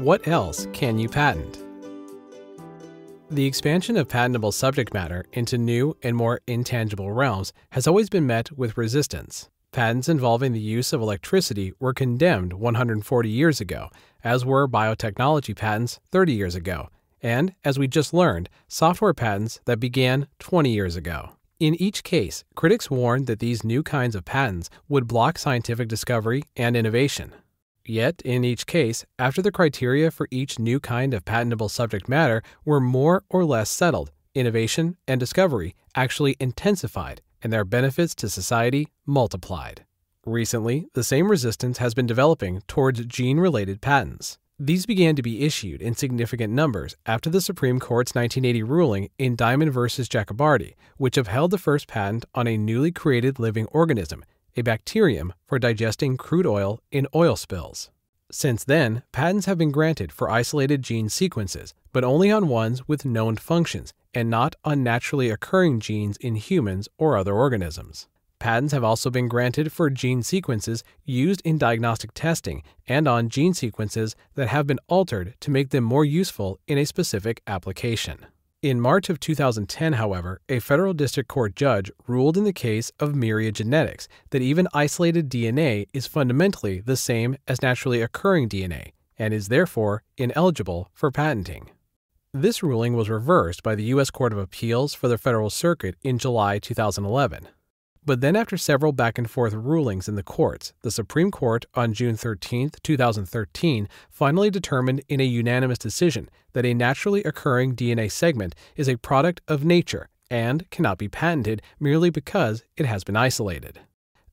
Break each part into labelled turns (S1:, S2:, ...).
S1: what else can you patent? The expansion of patentable subject matter into new and more intangible realms has always been met with resistance. Patents involving the use of electricity were condemned 140 years ago, as were biotechnology patents 30 years ago, and, as we just learned, software patents that began 20 years ago. In each case, critics warned that these new kinds of patents would block scientific discovery and innovation. Yet, in each case, after the criteria for each new kind of patentable subject matter were more or less settled, innovation and discovery actually intensified and their benefits to society multiplied. Recently, the same resistance has been developing towards gene related patents. These began to be issued in significant numbers after the Supreme Court's 1980 ruling in Diamond v. Chakrabarty, which upheld the first patent on a newly created living organism, a bacterium for digesting crude oil in oil spills. Since then, patents have been granted for isolated gene sequences, but only on ones with known functions and not on naturally occurring genes in humans or other organisms. Patents have also been granted for gene sequences used in diagnostic testing and on gene sequences that have been altered to make them more useful in a specific application. In March of 2010, however, a federal district court judge ruled in the case of Myriad Genetics that even isolated DNA is fundamentally the same as naturally occurring DNA and is therefore ineligible for patenting. This ruling was reversed by the U.S. Court of Appeals for the Federal Circuit in July 2011. But then, after several back and forth rulings in the courts, the Supreme Court on June 13, 2013, finally determined in a unanimous decision that a naturally occurring DNA segment is a product of nature and cannot be patented merely because it has been isolated.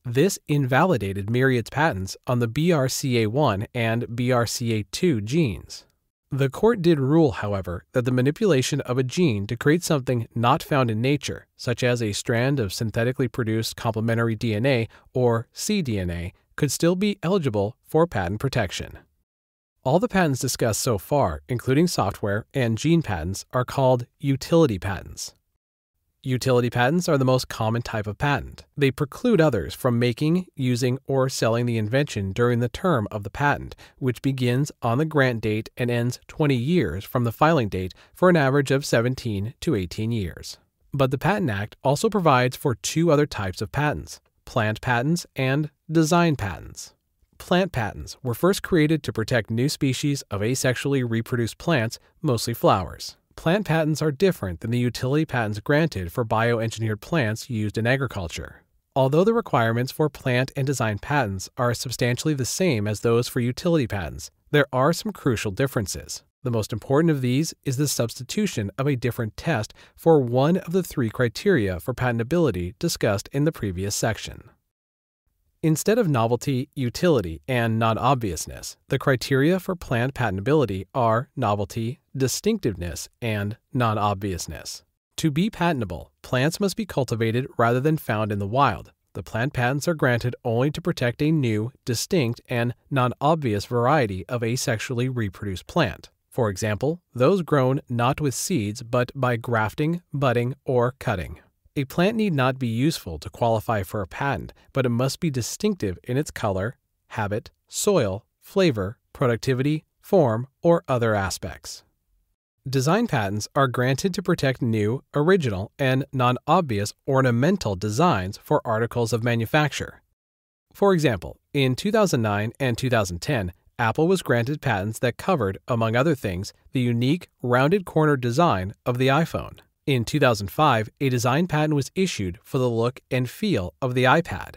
S1: This invalidated Myriad's patents on the BRCA1 and BRCA2 genes. The court did rule, however, that the manipulation of a gene to create something not found in nature, such as a strand of synthetically produced complementary DNA or cDNA, could still be eligible for patent protection. All the patents discussed so far, including software and gene patents, are called utility patents. Utility patents are the most common type of patent. They preclude others from making, using, or selling the invention during the term of the patent, which begins on the grant date and ends 20 years from the filing date for an average of 17 to 18 years. But the Patent Act also provides for two other types of patents plant patents and design patents. Plant patents were first created to protect new species of asexually reproduced plants, mostly flowers plant patents are different than the utility patents granted for bioengineered plants used in agriculture. Although the requirements for plant and design patents are substantially the same as those for utility patents, there are some crucial differences. The most important of these is the substitution of a different test for one of the three criteria for patentability discussed in the previous section. Instead of novelty, utility, and non obviousness, the criteria for plant patentability are novelty, distinctiveness, and non obviousness. To be patentable, plants must be cultivated rather than found in the wild. The plant patents are granted only to protect a new, distinct, and non obvious variety of asexually reproduced plant. For example, those grown not with seeds but by grafting, budding, or cutting. A plant need not be useful to qualify for a patent, but it must be distinctive in its color, habit, soil, flavor, productivity, form, or other aspects. Design patents are granted to protect new, original, and non obvious ornamental designs for articles of manufacture. For example, in 2009 and 2010, Apple was granted patents that covered, among other things, the unique rounded corner design of the iPhone. In 2005, a design patent was issued for the look and feel of the iPad.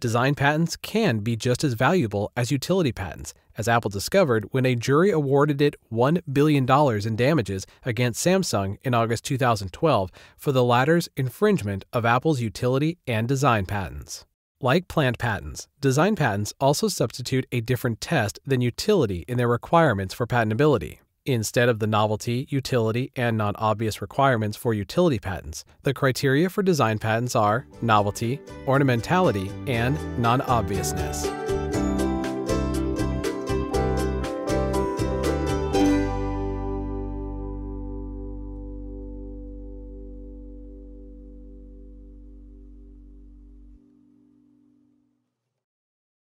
S1: Design patents can be just as valuable as utility patents, as Apple discovered when a jury awarded it $1 billion in damages against Samsung in August 2012 for the latter's infringement of Apple's utility and design patents. Like plant patents, design patents also substitute a different test than utility in their requirements for patentability. Instead of the novelty, utility, and non obvious requirements for utility patents, the criteria for design patents are novelty, ornamentality, and non obviousness.